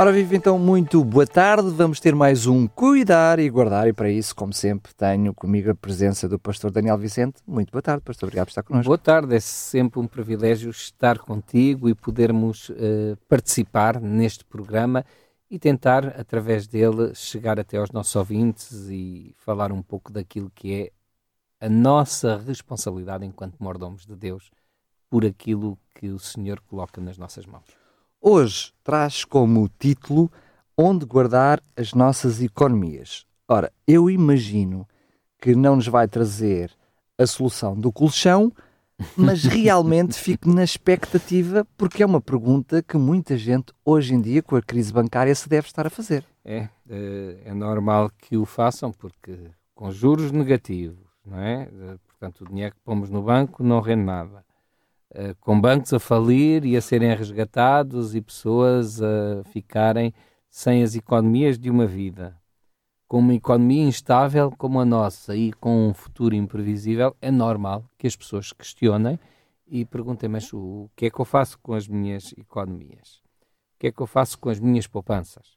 Ora, vive então muito boa tarde. Vamos ter mais um Cuidar e Guardar, e para isso, como sempre, tenho comigo a presença do pastor Daniel Vicente. Muito boa tarde, pastor. Obrigado por estar connosco. Boa tarde, é sempre um privilégio estar contigo e podermos uh, participar neste programa e tentar, através dele, chegar até aos nossos ouvintes e falar um pouco daquilo que é a nossa responsabilidade enquanto mordomos de Deus por aquilo que o Senhor coloca nas nossas mãos. Hoje traz como título Onde guardar as nossas economias. Ora, eu imagino que não nos vai trazer a solução do colchão, mas realmente fico na expectativa, porque é uma pergunta que muita gente hoje em dia, com a crise bancária, se deve estar a fazer. É, é normal que o façam, porque com juros negativos, não é? Portanto, o dinheiro que pomos no banco não rende nada. Eh, com bancos a falir e a serem resgatados e pessoas a ficarem sem as economias de uma vida. Com uma economia instável como a nossa e com um futuro imprevisível, é normal que as pessoas questionem e perguntem: mas o que é que eu faço com as minhas economias? O que é que eu faço com as minhas poupanças?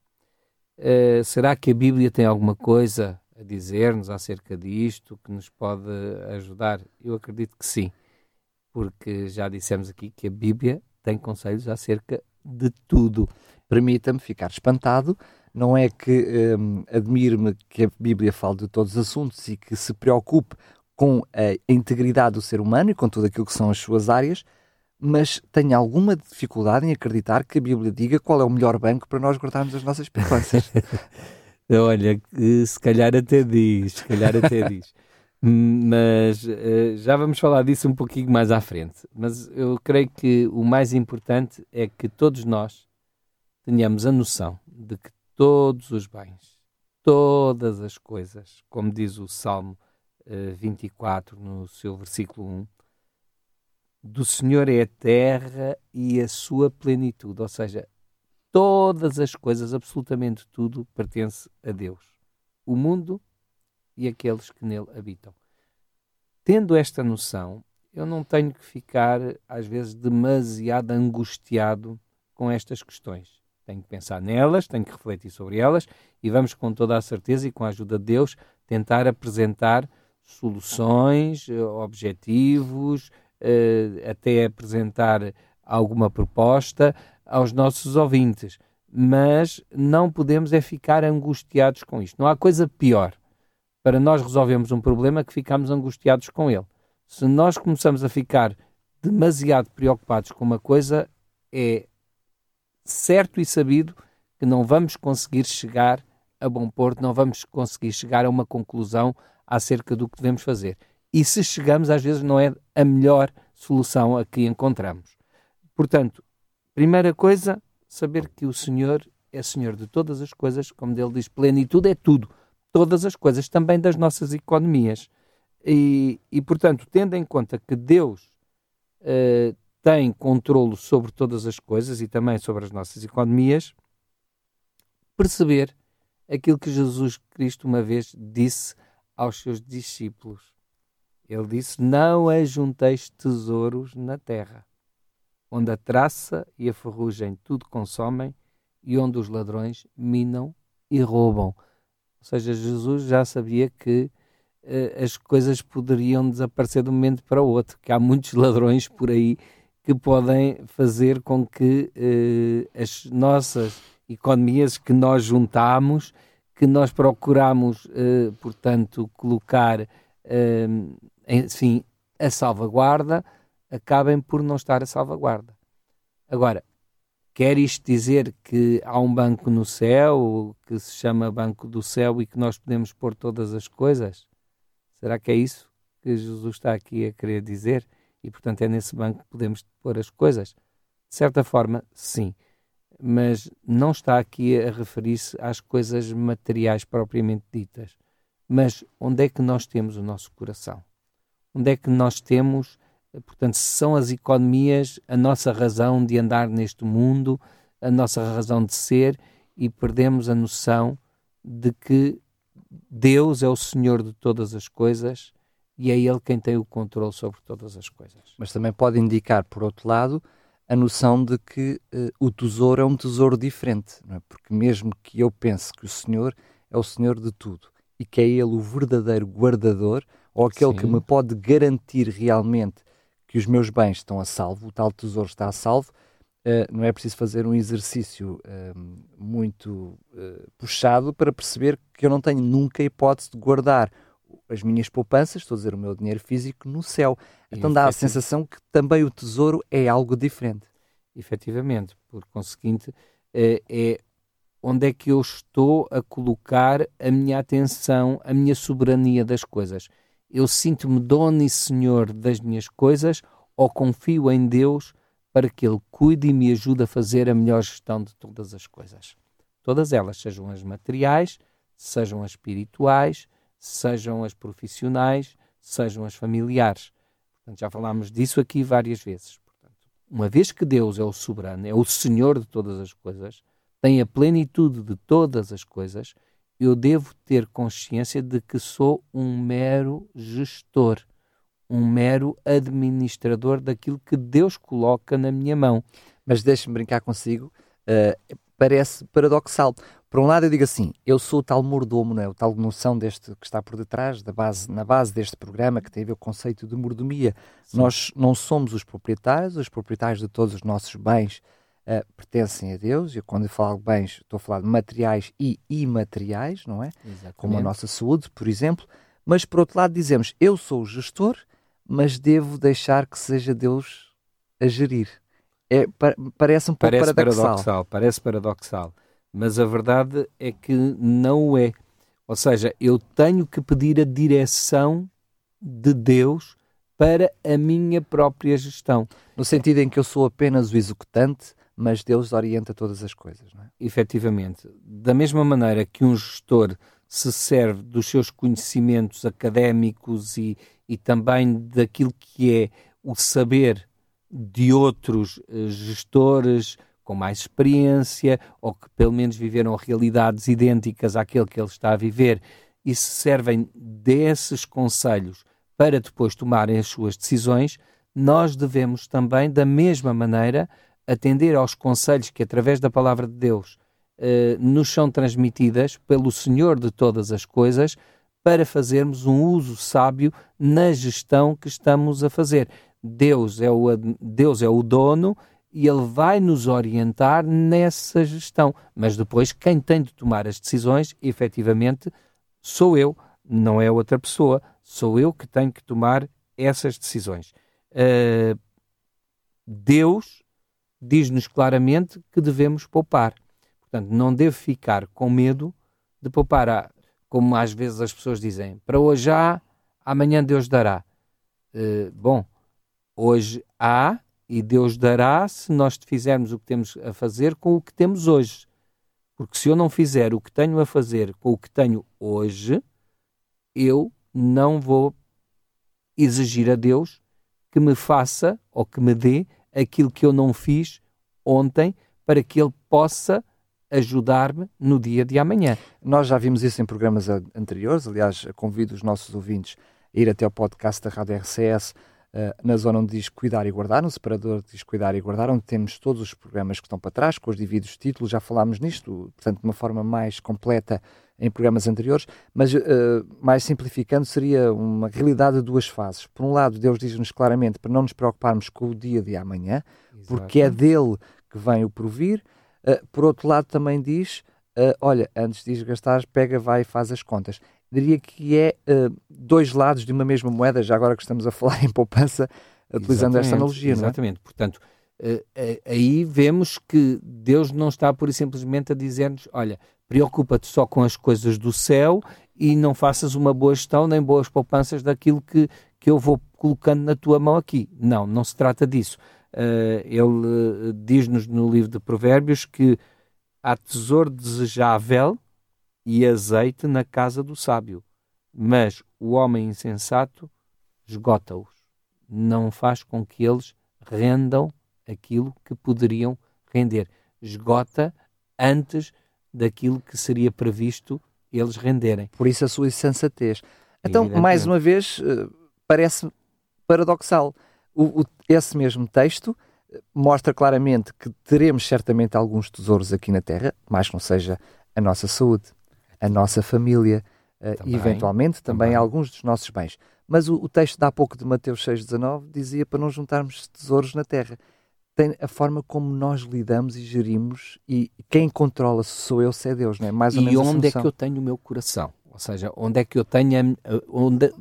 Uh, será que a Bíblia tem alguma coisa a dizer-nos acerca disto que nos pode ajudar? Eu acredito que sim porque já dissemos aqui que a Bíblia tem conselhos acerca de tudo. Permita-me ficar espantado. Não é que hum, admire-me que a Bíblia fale de todos os assuntos e que se preocupe com a integridade do ser humano e com tudo aquilo que são as suas áreas, mas tenho alguma dificuldade em acreditar que a Bíblia diga qual é o melhor banco para nós guardarmos as nossas poupanças. Olha, se calhar até diz, se calhar até diz. Mas uh, já vamos falar disso um pouquinho mais à frente. Mas eu creio que o mais importante é que todos nós tenhamos a noção de que todos os bens, todas as coisas, como diz o Salmo uh, 24, no seu versículo 1, do Senhor é a terra e a sua plenitude, ou seja, todas as coisas, absolutamente tudo, pertence a Deus. O mundo e aqueles que nele habitam. Tendo esta noção, eu não tenho que ficar, às vezes, demasiado angustiado com estas questões. Tenho que pensar nelas, tenho que refletir sobre elas e vamos, com toda a certeza e com a ajuda de Deus, tentar apresentar soluções, eh, objetivos, eh, até apresentar alguma proposta aos nossos ouvintes. Mas não podemos é ficar angustiados com isto. Não há coisa pior para nós resolvermos um problema que ficamos angustiados com ele. Se nós começamos a ficar demasiado preocupados com uma coisa, é certo e sabido que não vamos conseguir chegar a bom porto, não vamos conseguir chegar a uma conclusão acerca do que devemos fazer. E se chegamos, às vezes não é a melhor solução a que encontramos. Portanto, primeira coisa, saber que o Senhor é Senhor de todas as coisas, como ele diz, plenitude é tudo todas as coisas, também das nossas economias. E, e portanto, tendo em conta que Deus uh, tem controle sobre todas as coisas e também sobre as nossas economias, perceber aquilo que Jesus Cristo uma vez disse aos seus discípulos. Ele disse: Não ajunteis tesouros na terra, onde a traça e a ferrugem tudo consomem e onde os ladrões minam e roubam. Ou seja, Jesus já sabia que uh, as coisas poderiam desaparecer de um momento para o outro, que há muitos ladrões por aí que podem fazer com que uh, as nossas economias que nós juntamos, que nós procuramos, uh, portanto, colocar, enfim, a salvaguarda, acabem por não estar a salvaguarda. Agora, Quer isto dizer que há um banco no céu, que se chama Banco do Céu, e que nós podemos pôr todas as coisas? Será que é isso que Jesus está aqui a querer dizer? E, portanto, é nesse banco que podemos pôr as coisas? De certa forma, sim. Mas não está aqui a referir-se às coisas materiais propriamente ditas. Mas onde é que nós temos o nosso coração? Onde é que nós temos Portanto, são as economias a nossa razão de andar neste mundo, a nossa razão de ser e perdemos a noção de que Deus é o Senhor de todas as coisas e é Ele quem tem o controle sobre todas as coisas. Mas também pode indicar, por outro lado, a noção de que uh, o tesouro é um tesouro diferente, é? porque mesmo que eu pense que o Senhor é o Senhor de tudo e que é Ele o verdadeiro guardador, ou aquele Sim. que me pode garantir realmente que os meus bens estão a salvo, o tal tesouro está a salvo, uh, não é preciso fazer um exercício uh, muito puxado para perceber que eu não tenho nunca a hipótese de guardar as minhas poupanças, estou a dizer o meu dinheiro físico, no céu. Então dá a sensação que também o tesouro é algo diferente. Efetivamente, por conseguinte, é onde é que eu estou a colocar a minha atenção, a minha soberania das coisas. Eu sinto-me dono e senhor das minhas coisas ou confio em Deus para que Ele cuide e me ajude a fazer a melhor gestão de todas as coisas. Todas elas, sejam as materiais, sejam as espirituais, sejam as profissionais, sejam as familiares. Portanto, já falámos disso aqui várias vezes. Portanto, uma vez que Deus é o soberano, é o Senhor de todas as coisas, tem a plenitude de todas as coisas, eu devo ter consciência de que sou um mero gestor, um mero administrador daquilo que Deus coloca na minha mão. Mas deixe-me brincar consigo, uh, parece paradoxal, por um lado, eu digo assim: eu sou o tal mordomo, não é? o tal noção deste que está por detrás, da base, na base deste programa, que tem a ver com o conceito de mordomia. Sim. Nós não somos os proprietários, os proprietários de todos os nossos bens uh, pertencem a Deus. E quando eu falo de bens, estou a falar de materiais e imateriais, não é? Exatamente. Como a nossa saúde, por exemplo. Mas, por outro lado, dizemos: eu sou o gestor, mas devo deixar que seja Deus a gerir. É, parece um pouco parece paradoxal. paradoxal. Parece paradoxal mas a verdade é que não é. Ou seja, eu tenho que pedir a direção de Deus para a minha própria gestão. No sentido em que eu sou apenas o executante, mas Deus orienta todas as coisas, não é? Efetivamente. Da mesma maneira que um gestor se serve dos seus conhecimentos académicos e, e também daquilo que é o saber de outros eh, gestores, com mais experiência ou que pelo menos viveram realidades idênticas àquele que ele está a viver e se servem desses conselhos para depois tomarem as suas decisões, nós devemos também, da mesma maneira, atender aos conselhos que, através da palavra de Deus, eh, nos são transmitidas pelo Senhor de todas as coisas, para fazermos um uso sábio na gestão que estamos a fazer. Deus é o, Deus é o dono e ele vai nos orientar nessa gestão. Mas depois, quem tem de tomar as decisões, efetivamente, sou eu, não é outra pessoa, sou eu que tenho que tomar essas decisões. Uh, Deus diz-nos claramente que devemos poupar. Portanto, não devo ficar com medo de poupar. Como às vezes as pessoas dizem, para hoje há, amanhã Deus dará. Uh, bom, hoje há e Deus dará se nós fizermos o que temos a fazer com o que temos hoje. Porque se eu não fizer o que tenho a fazer com o que tenho hoje, eu não vou exigir a Deus que me faça ou que me dê aquilo que eu não fiz ontem para que Ele possa ajudar-me no dia de amanhã. Nós já vimos isso em programas anteriores, aliás, convido os nossos ouvintes a ir até o podcast da Rádio RCS uh, na zona onde diz cuidar e guardar, no separador diz cuidar e guardar, onde temos todos os programas que estão para trás, com os devidos títulos, já falámos nisto, portanto, de uma forma mais completa em programas anteriores, mas uh, mais simplificando, seria uma realidade de duas fases. Por um lado, Deus diz-nos claramente para não nos preocuparmos com o dia de amanhã, Exato. porque é dele que vem o provir. Uh, por outro lado, também diz: uh, olha, antes de gastar, pega, vai e faz as contas diria que é dois lados de uma mesma moeda, já agora que estamos a falar em poupança, utilizando esta analogia, Exatamente, não é? portanto, uh, aí vemos que Deus não está por simplesmente a dizer-nos, olha, preocupa-te só com as coisas do céu e não faças uma boa gestão nem boas poupanças daquilo que, que eu vou colocando na tua mão aqui. Não, não se trata disso. Uh, ele diz-nos no livro de Provérbios que há tesouro desejável e azeite na casa do sábio, mas o homem insensato esgota-os. não faz com que eles rendam aquilo que poderiam render. Esgota antes daquilo que seria previsto eles renderem. Por isso a sua insensatez. Então, mais uma vez, eh, parece paradoxal. O, o, esse mesmo texto eh, mostra claramente que teremos certamente alguns tesouros aqui na Terra, mais que não seja a nossa saúde, a nossa família eh, também, e eventualmente também, também, alguns dos nossos bens. Mas o, o texto de há pouco de Mateus 6,19 dizia para não juntarmos tesouros na Terra. Tem a forma como nós lidamos e gerimos e quem controla se sou eu, se é Deus, não é? Mais ou e onde é que eu tenho o meu coração? Ou seja, onde é que eu tenho a, onde,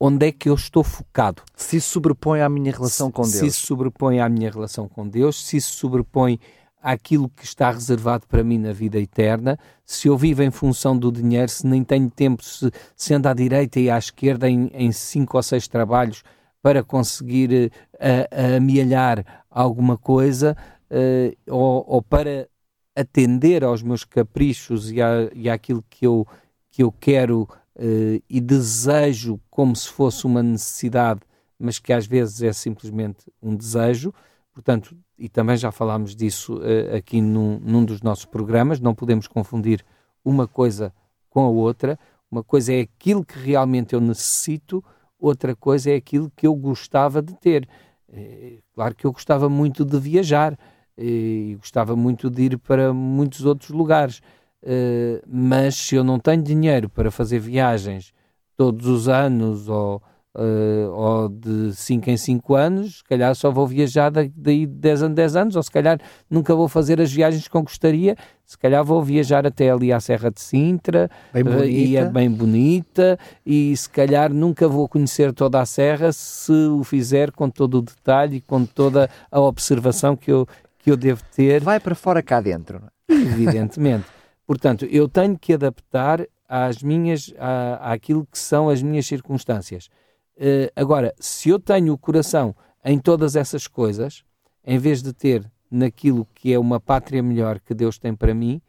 onde é que eu estou focado. Se isso sobrepõe à minha relação se, com Deus. Se isso sobrepõe à minha relação com Deus, se isso sobrepõe àquilo que está reservado para mim na vida eterna, se eu vivo em função do dinheiro, se nem tenho tempo, se, se ando à direita e à esquerda em, em cinco ou seis trabalhos para conseguir uh, amealhar alguma coisa uh, ou, ou, para atender aos meus caprichos e, à, e àquilo que eu, que eu quero uh, e desejo como se fosse uma necessidade, mas que às vezes é simplesmente um desejo. Portanto, e também já falámos disso uh, aqui num, num dos nossos programas, não podemos confundir uma coisa com a outra. Uma coisa é aquilo que realmente eu necessito, outra coisa é aquilo que eu gostava de ter. É, claro que eu gostava muito de viajar e gostava muito de ir para muitos outros lugares, Uh, mas se eu não tenho dinheiro para fazer viagens todos os anos ou, uh, ou de 5 em 5 anos, se calhar só vou viajar daí de 10 em 10 anos, ou se calhar nunca vou fazer as viagens que gostaria, se calhar vou viajar até ali à Serra de Sintra, uh, e é bem bonita, e se calhar nunca vou conhecer toda a Serra se o fizer com todo o detalhe e com toda a observação que eu, que eu devo ter. Vai para fora cá dentro. Evidentemente. Portanto, eu tenho que adaptar às minhas, à, àquilo que são as minhas circunstâncias. Uh, agora, se eu tenho o coração em todas essas coisas, em vez de ter naquilo que é uma pátria melhor que Deus tem para mim,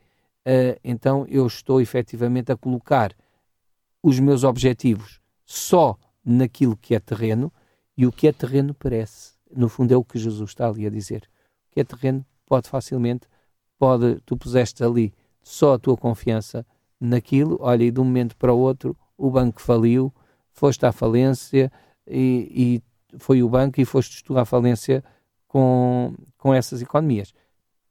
uh, então eu estou efetivamente a colocar os meus objetivos só naquilo que é terreno e o que é terreno parece. No fundo, é o que Jesus está ali a dizer. O que é terreno pode facilmente, pode, tu puseste ali só a tua confiança naquilo, olha, e de um momento para o outro o banco faliu, foste à falência e, e foi o banco e foste tu à falência com, com essas economias.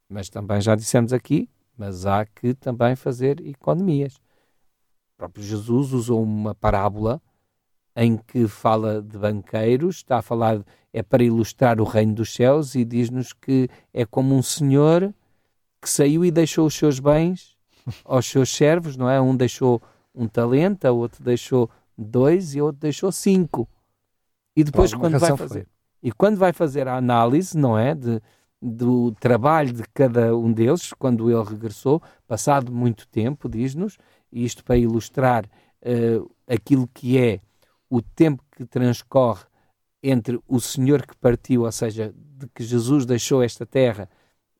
Mas também já dissemos aqui, mas há que também fazer economias. O próprio Jesus usou uma parábola em que fala de banqueiros, está a falar, é para ilustrar o reino dos céus e diz-nos que é como um senhor que saiu e deixou os seus bens aos seus servos, não é? Um deixou um talento, o outro deixou dois e o outro deixou cinco. E depois quando vai fazer foi. e quando vai fazer a análise, não é, de, do trabalho de cada um deles, quando ele regressou, passado muito tempo, diz-nos, isto para ilustrar uh, aquilo que é o tempo que transcorre entre o Senhor que partiu, ou seja, de que Jesus deixou esta terra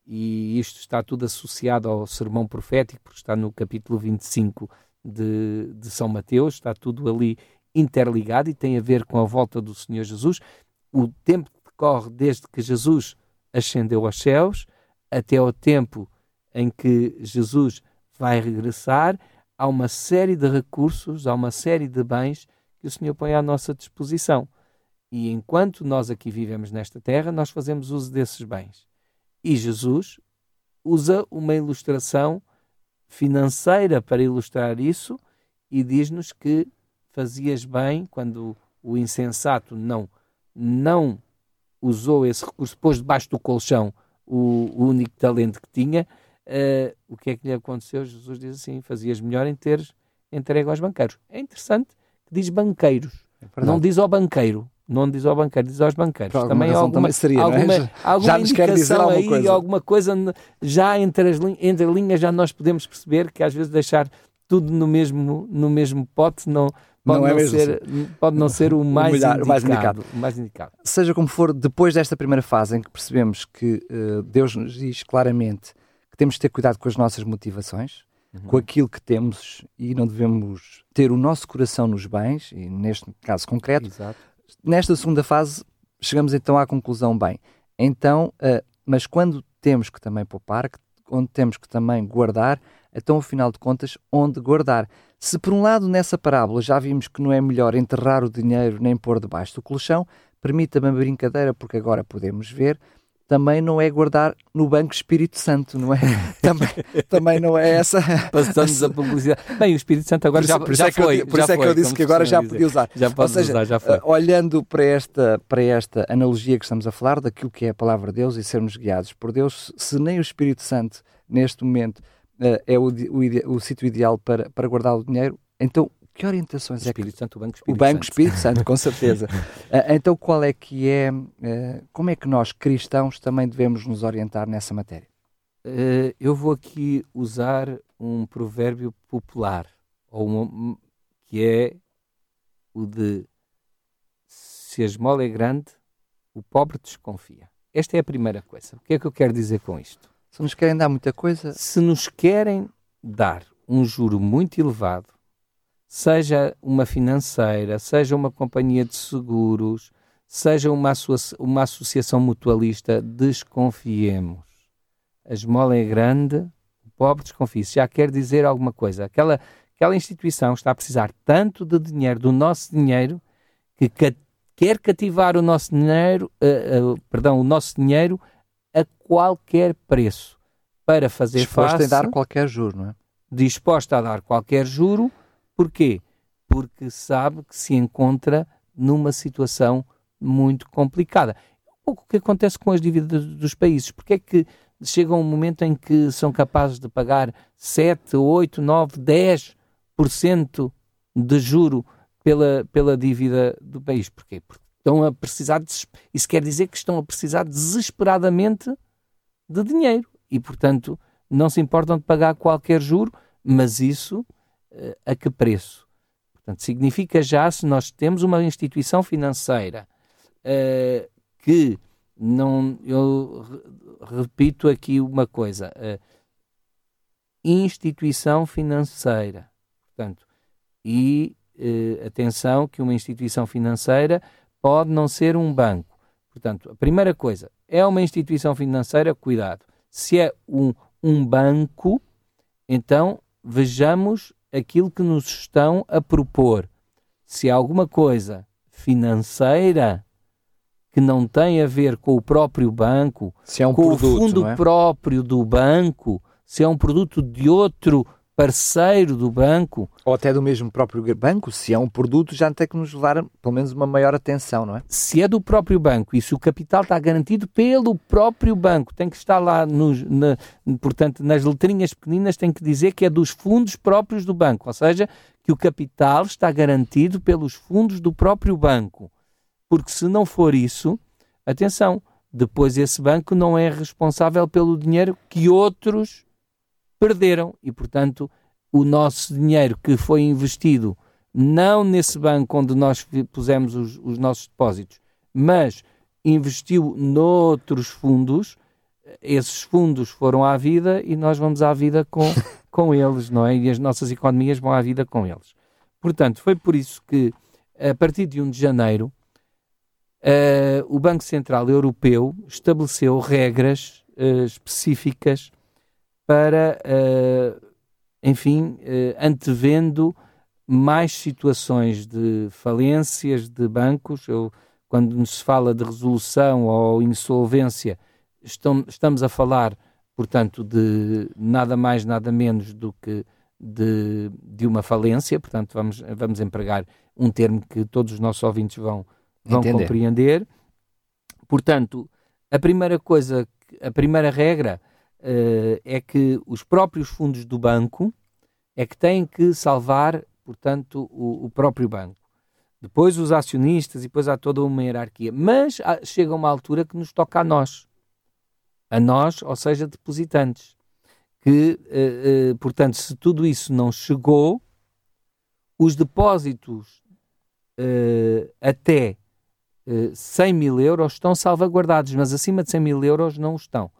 e isto está tudo associado ao sermão profético, porque está no capítulo 25 de, de São Mateus, está tudo ali interligado e tem a ver com a volta do Senhor Jesus. O tempo decorre desde que Jesus ascendeu aos céus até ao tempo em que Jesus vai regressar, há uma série de recursos, há uma série de bens que o Senhor põe à nossa disposição. E enquanto nós aqui vivemos nesta terra, nós fazemos uso desses bens. E Jesus usa uma ilustração financeira para ilustrar isso e diz-nos que fazias bem quando o insensato não não usou esse recurso, pôs debaixo do colchão o, o único talento que tinha, uh, o que é que lhe aconteceu? Jesus diz assim, fazias melhor em teres entregue aos banqueiros. É interessante que diz banqueiros, é não diz ao banqueiro, não diz ao banqueiro, diz aos banqueiros. Por também alguma, também seria, alguma, é? alguma já nos quer dizer alguma aí, coisa. alguma coisa já entre as entre linhas já nós podemos perceber que às vezes deixar tudo no mesmo no mesmo pote não pode não, é não ser assim. pode não ser o mais, o, melhor, indicado, mais, indicado. o mais indicado. Seja como for, depois desta primeira fase em que percebemos que uh, Deus nos diz claramente que temos de ter cuidado com as nossas motivações, uhum. com aquilo que temos e não devemos ter o nosso coração nos bens, e neste caso concreto, Exato nesta segunda fase chegamos então à conclusão, bem, então, uh, mas quando temos que também poupar, onde temos que também guardar, então, afinal de contas, onde guardar? Se por um lado nessa parábola já vimos que não é melhor enterrar o dinheiro nem pôr debaixo do colchão, permita-me a brincadeira, porque agora podemos ver, também não é guardar no Banco Espírito Santo, não é? também, também não é essa. Passamos a publicidade. Bem, o Espírito Santo agora já, já, é foi. Eu, por isso é que eu disse que agora já podia usar. Já pode seja, usar, já foi. Olhando para esta, para esta analogia que estamos a falar, daquilo que é a palavra de Deus e sermos guiados por Deus, se nem o Espírito Santo, neste momento, uh, é o, o, o sítio ideal para, para guardar o dinheiro, então que orientações o Espírito é que... Santo, o Banco Espírito o Banco. Espírito Santo, com certeza. uh, então qual é que é, uh, como é que nós cristãos também devemos nos orientar nessa matéria? Uh, eu vou aqui usar um provérbio popular, ou que é o de se a esmola é grande, o pobre desconfia. Esta é a primeira coisa. O que é que eu quero dizer com isto? Se nos querem dar muita coisa. Se nos querem dar um juro muito elevado, seja uma financeira, seja uma companhia de seguros, seja uma, associa uma associação mutualista, desconfiemos. A esmola é grande, o pobre desconfia. Se já quer dizer alguma coisa. Aquela, aquela instituição está a precisar tanto de dinheiro, do nosso dinheiro, que quer cativar o nosso dinheiro, uh, uh, perdão, o nosso dinheiro a qualquer preço para fazer disposta face. Disposta a dar qualquer juro, não é? Disposta a dar qualquer juro. Porquê? Porque sabe que se encontra numa situação muito complicada. O que acontece com as dívidas dos países. Porque é que chega um momento em que são capazes de pagar 7, 8, 9, 10% de juro pela, pela dívida do país? Porquê? Porque estão a precisar, de, isso quer dizer que estão a precisar desesperadamente de dinheiro e, portanto, não se importam de pagar qualquer juro, mas isso a que preço? Portanto, significa já, se nós temos uma instituição financeira uh, que não, eu repito aqui uma coisa, uh, instituição financeira, portanto, e atenção que uma instituição financeira pode não ser um banco. Portanto, a primeira coisa, é uma instituição financeira, cuidado. Se é um, um banco, então vejamos aquilo que nos estão a propor. Se há alguma coisa financeira que não tem a ver com o próprio banco, se é um com produto, o fundo é? próprio do banco, se é um produto de outro parceiro do banco. Ou até do mesmo próprio banco, se é um produto, já tem que nos levar pelo menos uma maior atenção, não é? Se é do próprio banco e se o capital está garantido pelo próprio banco, tem que estar lá, nos, na, portanto, nas letrinhas pequeninas, tem que dizer que é dos fundos próprios do banco, ou seja, que o capital está garantido pelos fundos do próprio banco. Porque se não for isso, atenção, depois esse banco não é responsável pelo dinheiro que outros perderam e, portanto, o nosso dinheiro que foi investido não nesse banco onde nós pusemos os, os nossos depósitos, mas investiu noutros fundos, esses fundos foram à vida e nós vamos à vida com, com eles, não é? E as nossas economias vão à vida com eles. Portanto, foi por isso que, a partir de 1 de janeiro, uh, o Banco Central Europeu estabeleceu regras uh, específicas para, uh, enfim, uh, antevendo mais situações de falências de bancos. Eu, quando se fala de resolução ou insolvência, estão, estamos a falar, portanto, de nada mais, nada menos do que de, de uma falência. Portanto, vamos, vamos empregar um termo que todos os nossos ouvintes vão, vão compreender. Portanto, a primeira coisa, a primeira regra uh, é que os próprios fundos do banco é que têm que salvar, portanto, o, o próprio banco. Depois os acionistas e depois há toda uma hierarquia. Mas há, chega uma altura que nos toca a nós. A nós, ou seja, depositantes. Que, uh, uh, portanto, se tudo isso não chegou, os depósitos até uh, 100 mil euros estão salvaguardados, mas acima de 100 mil euros não estão.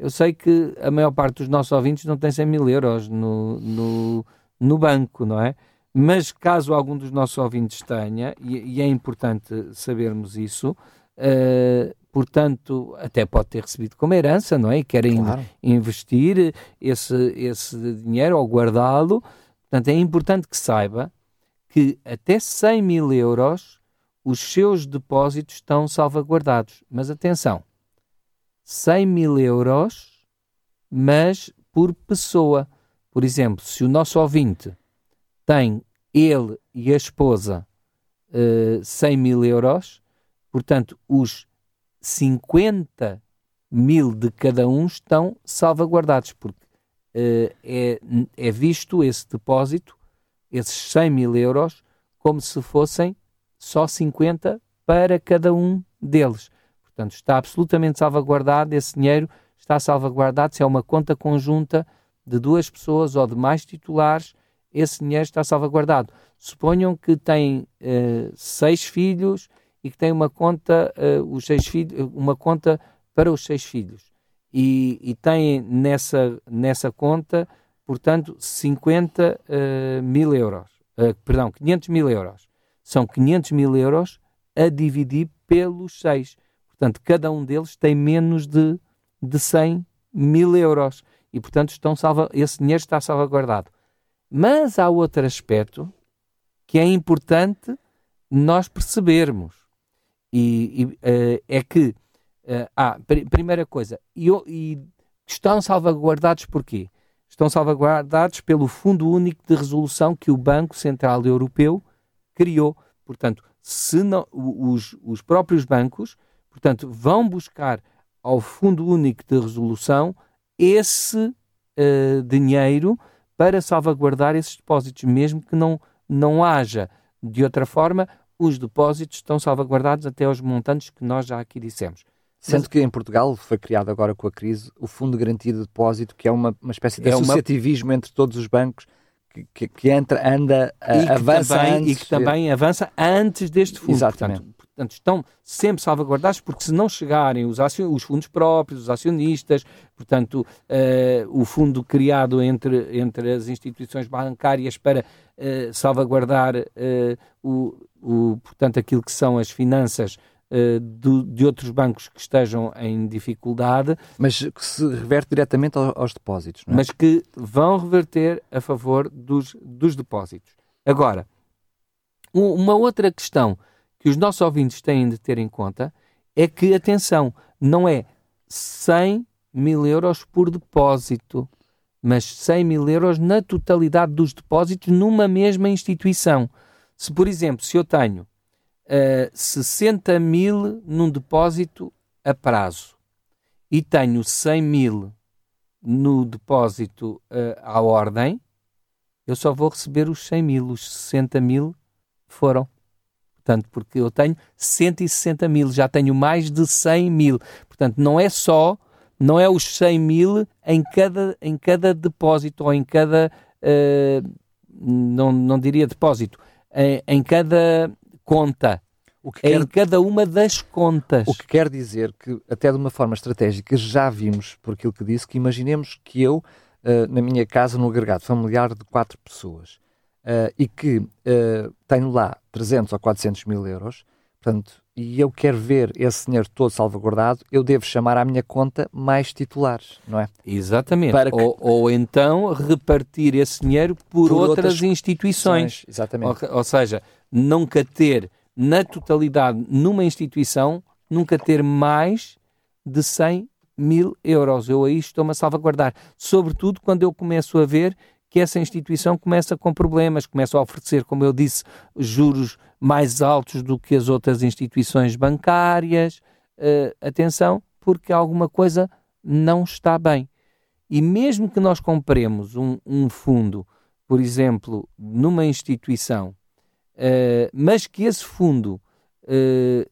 Eu sei que a maior parte dos nossos ouvintes não tem 100 mil euros no, no, no banco, não é? Mas caso algum dos nossos ouvintes tenha, e, e é importante sabermos isso, uh, portanto, até pode ter recebido como herança, não é? E querem claro. investir esse, esse dinheiro ou guardá-lo. Portanto, é importante que saiba que até 100 mil euros os seus depósitos estão salvaguardados. Mas atenção, 100 mil euros, mas por pessoa. Por exemplo, se o nosso ouvinte tem ele e a esposa uh, 100 mil euros, portanto, os 50 mil de cada um estão salvaguardados, porque uh, é, é visto esse depósito, esses 100 mil euros, como se fossem só 50 para cada um deles. Portanto, está absolutamente salvaguardado, esse dinheiro está salvaguardado se é uma conta conjunta de duas pessoas ou de mais titulares, esse dinheiro está salvaguardado. Suponham que têm uh, seis filhos e que têm uma conta, uh, os seis filhos, uma conta para os seis filhos. E, e têm nessa, nessa conta, portanto, 50 uh, eh, mil euros. perdão, 500 mil euros. São 500 mil euros a dividir pelos seis. Portanto, cada um deles tem menos de, de 100 mil euros e, portanto, estão salva, esse dinheiro está salvaguardado. Mas há outro aspecto que é importante nós percebermos. E, e uh, é que, uh, ah, pr primeira coisa, e, e estão salvaguardados porquê? Estão salvaguardados pelo Fundo Único de Resolução que o Banco Central Europeu criou. Portanto, se não, os, os próprios bancos Portanto, vão buscar ao Fundo Único de Resolução esse uh, dinheiro para salvaguardar esses depósitos, mesmo que não, não haja de outra forma, os depósitos estão salvaguardados até aos montantes que nós já aqui dissemos. Sendo Mas, que em Portugal foi criado agora com a crise o Fundo de Garantia de Depósito, que é uma, uma espécie de é associativismo uma... entre todos os bancos que, que, que entra, anda, avança também, antes. E que também avança antes deste fundo. Exatamente. Portanto, Portanto, estão sempre salvaguardados, porque se não chegarem os, os fundos próprios, os acionistas, portanto, uh, o fundo criado entre, entre as instituições bancárias para uh, salvaguardar uh, o, o, portanto, aquilo que são as finanças do, de outros bancos que estejam em dificuldade. Mas que se reverte diretamente aos, aos depósitos, não é? Mas que vão reverter a favor dos, dos depósitos. Agora, uma outra questão que os nossos ouvintes têm de ter em conta é que, atenção, não é 100 mil euros por depósito, mas 100 mil euros na totalidade dos depósitos numa mesma instituição. Se, por exemplo, se eu tenho uh, eh, 60 mil num depósito a prazo e tenho 100 mil no depósito uh, à ordem, eu só vou receber os 100 mil, os 60 mil foram. Portanto, porque eu tenho 160 mil, já tenho mais de 100 mil. Portanto, não é só, não é os 100 mil em cada, em cada depósito ou em cada, uh, não, não diria depósito, em, em cada conta. O que quer, em cada uma das contas. O que quer dizer que, até de uma forma estratégica, já vimos, por aquilo que disse, que imaginemos que eu, uh, na minha casa, no agregado familiar de quatro pessoas, uh, e que uh, tenho lá 300 ou 400 mil euros, portanto, e eu quero ver esse dinheiro todo salvaguardado, eu devo chamar à minha conta mais titulares, não é? Exatamente. Que... Ou, ou, então repartir esse dinheiro por, por outras, outras, instituições. Exatamente. Ou, ou seja, nunca ter na totalidade numa instituição, nunca ter mais de 100 mil euros. Eu aí estou-me a salvaguardar. Sobretudo quando eu começo a ver que essa instituição começa com problemas, começa a oferecer, como eu disse, juros mais altos do que as outras instituições bancárias. Uh, atenção, porque alguma coisa não está bem. E mesmo que nós compremos um, um fundo, por exemplo, numa instituição, uh, mas que esse fundo uh,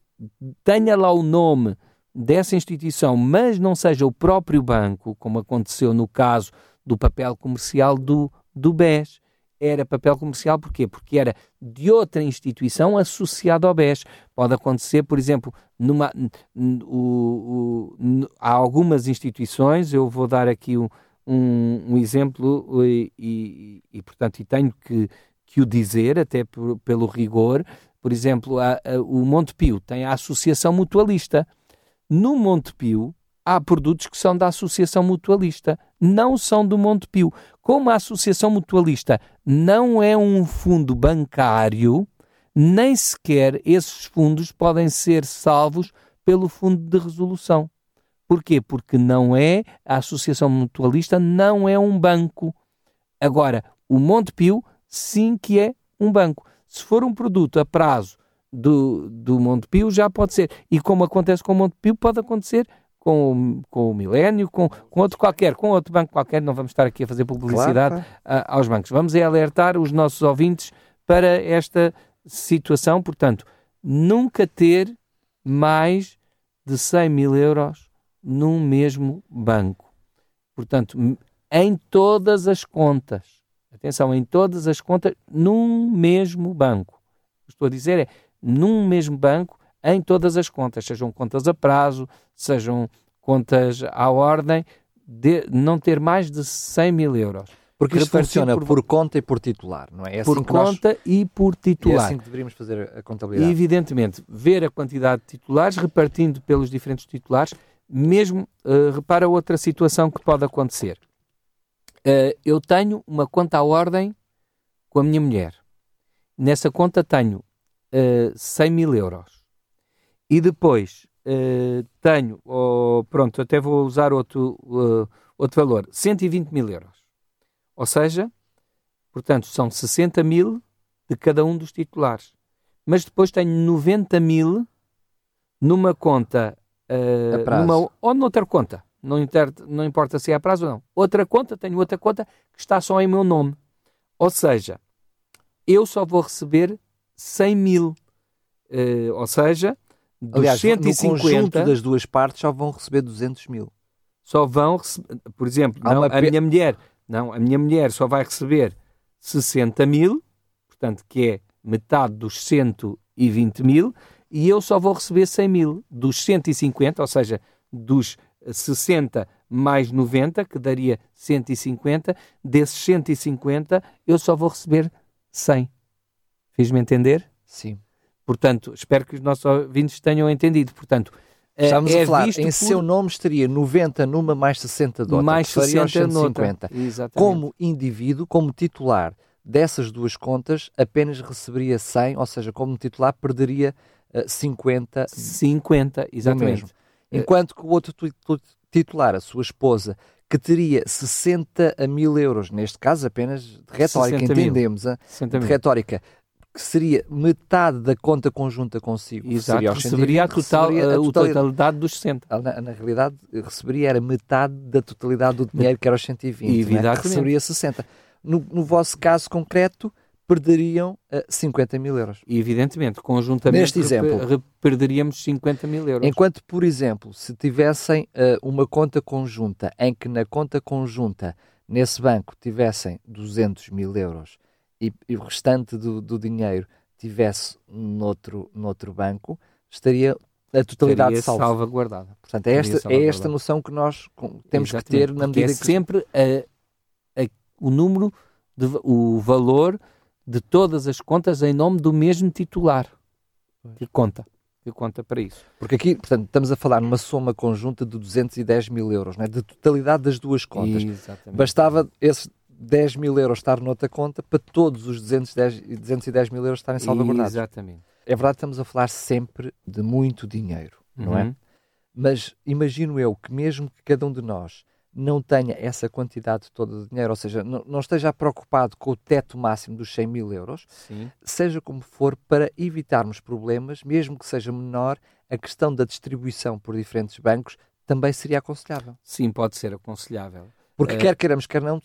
tenha lá o nome dessa instituição, mas não seja o próprio banco, como aconteceu no caso do papel comercial do, do BES. Era papel comercial porquê? Porque era de outra instituição associada ao BES. Pode acontecer, por exemplo, numa, o, o, há algumas instituições, eu vou dar aqui um, um, um exemplo e, e, e, portanto, e tenho que, que o dizer, até por, pelo rigor, Por exemplo, a, a, o Montepio tem a Associação Mutualista. No Montepio há produtos que são da Associação Mutualista, não são do Montepio. Como a Associação Mutualista não é um fundo bancário, nem sequer esses fundos podem ser salvos pelo fundo de resolução. Porquê? Porque não é, a Associação Mutualista não é um banco. Agora, o Montepio sim que é um banco. Se for um produto a prazo do, do Montepio, já pode ser. E como acontece com o Montepio, pode acontecer com, com o Milénio, com, com outro qualquer, com outro banco qualquer. Não vamos estar aqui a fazer publicidade claro, claro. A, aos bancos. Vamos é alertar os nossos ouvintes para esta situação. Portanto, nunca ter mais de 100 mil euros num mesmo banco. Portanto, em todas as contas. Atenção, em todas as contas, num mesmo banco. Estou a dizer é num mesmo banco, em todas as contas, sejam contas a prazo, sejam contas à ordem, de não ter mais de 100 mil euros. Porque isto funciona por... por... conta e por titular, não é? é assim por conta nós... e por titular. É assim que deveríamos fazer a contabilidade. E, evidentemente, ver a quantidade de titulares, repartindo pelos diferentes titulares, mesmo, uh, repara outra situação que pode acontecer. Uh, eu tenho uma conta à ordem com a minha mulher. Nessa conta tenho uh, eh, 100 mil euros. E depois uh, tenho, oh, pronto, até vou usar outro, uh, outro valor, 120 mil euros. Ou seja, portanto, são 60 mil de cada um dos titulares. Mas depois tenho 90 mil numa conta, uh, numa, ou noutra conta não, inter, não importa se é a prazo ou não. Outra conta, tenho outra conta que está só em meu nome. Ou seja, eu só vou receber 100 mil. Uh, ou seja, dos Aliás, 150... no conjunto das duas partes só vão receber 200 mil. Só vão receber... Por exemplo, não, a minha mulher... Não, a minha mulher só vai receber 60 mil, portanto, que é metade dos 120 mil, e eu só vou receber 100 mil dos 150, ou seja, dos 60 mais 90, que daria 150. Desses 150, eu só vou receber 100. Fiz-me entender? Sim. Portanto, espero que os nossos ouvintes tenham entendido. Portanto, eh, Estamos é a falar, em por... seu nome estaria 90 numa mais 60 de outra, mais 60 150. Como indivíduo, como titular dessas duas contas, apenas receberia 100, ou seja, como titular perderia uh, 50. 50, exatamente. Enquanto que o outro titular, a sua esposa, que teria 60 a mil euros, neste caso apenas de retórica, entendemos, a, de retórica, que seria metade da conta conjunta consigo. Exato, seria receberia, a, total, receberia a, totalidade, totalidade dos 60. Na, na, realidade, receberia era metade da totalidade do dinheiro, que era os 120. E, né? Receberia 60. No, no vosso caso concreto, perderiam uh, eh, 50 mil euros. E, evidentemente, conjuntamente Neste exemplo, perderíamos 50 mil euros. Enquanto, por exemplo, se tivessem uh, uma conta conjunta em que na conta conjunta, nesse banco, tivessem 200 mil euros e, e o restante do, do, dinheiro tivesse noutro, noutro banco, estaria a totalidade estaria salvaguardada. Portanto, é esta, é esta noção que nós temos Exatamente, que ter na medida é que... sempre a, a, o número, de, o valor de todas as contas em nome do mesmo titular. Que conta. Que conta para isso. Porque aqui, portanto, estamos a falar numa soma conjunta de 210 mil euros, não é? de totalidade das duas contas. Exatamente. Bastava esses 10 mil euros estar noutra conta para todos os 210, 210 mil euros estarem salvaguardados. Exatamente. É verdade que estamos a falar sempre de muito dinheiro, não é? uhum. é? Mas imagino eu que mesmo que cada um de nós não tenha essa quantidade toda de dinheiro, ou seja, não, não esteja preocupado com o teto máximo dos 100 mil euros, Sim. seja como for, para evitarmos problemas, mesmo que seja menor, a questão da distribuição por diferentes bancos também seria aconselhável. Sim, pode ser aconselhável. Porque uh... quer queiramos, quer não,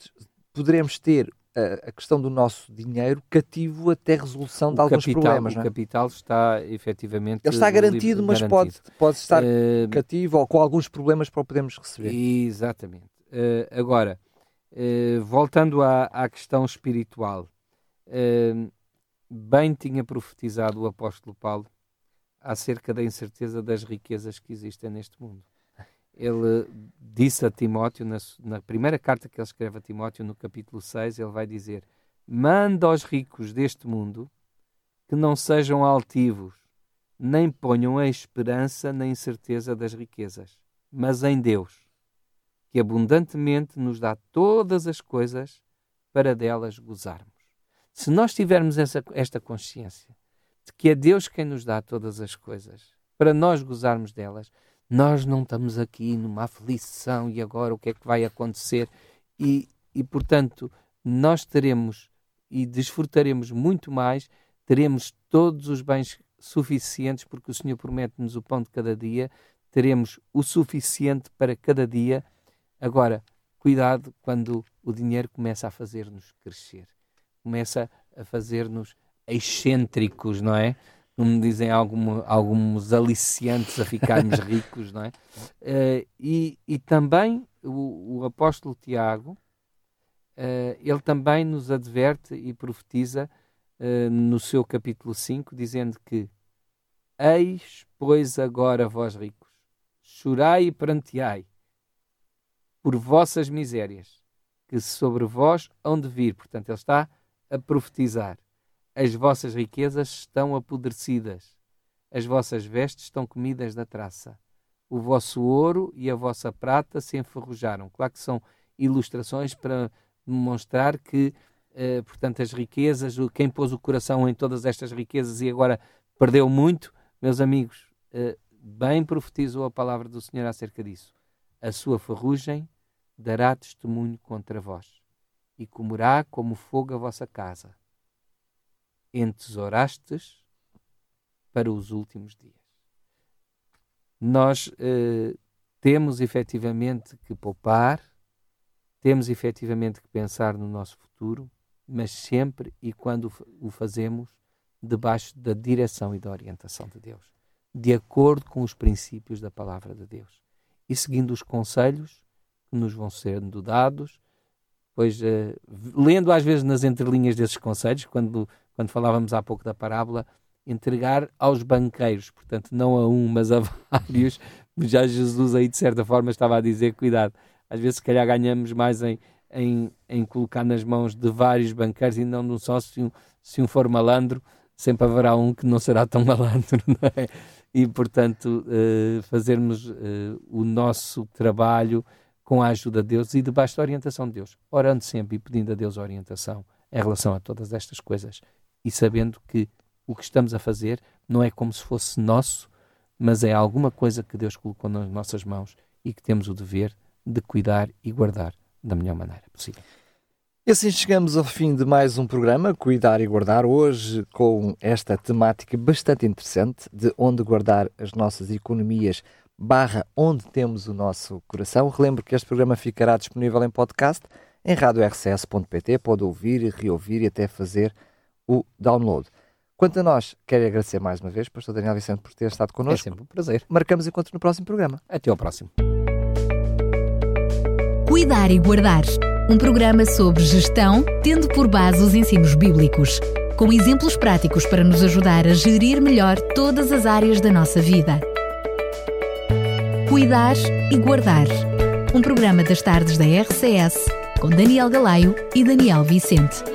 poderemos ter a, a, questão do nosso dinheiro cativo até resolução o de alguns capital, problemas. O é? capital está efetivamente. Ele está garantido, mas garantido. Pode, pode estar uh, cativo ou com alguns problemas para o podermos receber. Exatamente. Uh, agora, uh, voltando à, à, questão espiritual, bem tinha profetizado o apóstolo Paulo acerca da incerteza das riquezas que existem neste mundo ele disse a Timóteo, na, na, primeira carta que ele escreve a Timóteo, no capítulo 6, ele vai dizer: Manda aos ricos deste mundo que não sejam altivos, nem ponham a esperança na incerteza das riquezas, mas em Deus, que abundantemente nos dá todas as coisas para delas gozarmos. Se nós tivermos essa, esta consciência de que é Deus quem nos dá todas as coisas, para nós gozarmos delas, nós não estamos aqui numa aflição e agora o que é que vai acontecer? E, e portanto, nós teremos e desfrutaremos muito mais, teremos todos os bens suficientes, porque o Senhor promete-nos o pão de cada dia, teremos o suficiente para cada dia. Agora, cuidado quando o dinheiro começa a fazer-nos crescer, começa a fazer-nos excêntricos, não é? Como dizem algum, alguns aliciantes a ficarmos ricos, não é? Uh, e, e também o, o apóstolo Tiago, uh, ele também nos adverte e profetiza uh, no seu capítulo 5, dizendo que Eis, pois, agora vós ricos, chorai e pranteai por vossas misérias, que sobre vós hão de vir. Portanto, ele está a profetizar. As vossas riquezas estão apodrecidas, as vossas vestes estão comidas da traça. O vosso ouro e a vossa prata se enferrujaram. Claro que são ilustrações para demonstrar que, eh, portanto, as riquezas, quem pôs o coração em todas estas riquezas e agora perdeu muito, meus amigos, eh, bem profetizou a palavra do Senhor acerca disso. A sua ferrugem dará testemunho contra vós, e comerá como fogo a vossa casa. Entesourastes para os últimos dias. Nós eh, temos efetivamente que poupar, temos efetivamente que pensar no nosso futuro, mas sempre e quando o fazemos debaixo da direção e da orientação de Deus, de acordo com os princípios da palavra de Deus e seguindo os conselhos que nos vão sendo dados, pois uh, lendo às vezes nas entrelinhas desses conselhos, quando, quando falávamos há pouco da parábola, entregar aos banqueiros, portanto, não a um, mas a vários. Já Jesus aí, de certa forma, estava a dizer: cuidado, às vezes, se calhar, ganhamos mais em, em, em colocar nas mãos de vários banqueiros e não de um só. Se um, se um for malandro, sempre haverá um que não será tão malandro, não é? E, portanto, uh, fazermos uh, o nosso trabalho com a ajuda de Deus e debaixo da orientação de Deus, orando sempre e pedindo a Deus orientação em relação a todas estas coisas e sabendo que o que estamos a fazer não é como se fosse nosso, mas é alguma coisa que Deus colocou nas nossas mãos e que temos o dever de cuidar e guardar da melhor maneira possível. E assim chegamos ao fim de mais um programa, Cuidar e Guardar, hoje com esta temática bastante interessante de onde guardar as nossas economias barra onde temos o nosso coração. Relembro que este programa ficará disponível em podcast em radiorcs.pt, pode ouvir reouvir e até fazer o download. Quanto a nós, quero agradecer mais uma vez, Pastor Daniel Vicente, por ter estado connosco. É sempre um prazer. Marcamos encontro no próximo programa. Até ao próximo. Cuidar e Guardar um programa sobre gestão, tendo por base os ensinos bíblicos, com exemplos práticos para nos ajudar a gerir melhor todas as áreas da nossa vida. Cuidar e Guardar um programa das tardes da RCS, com Daniel Galaio e Daniel Vicente.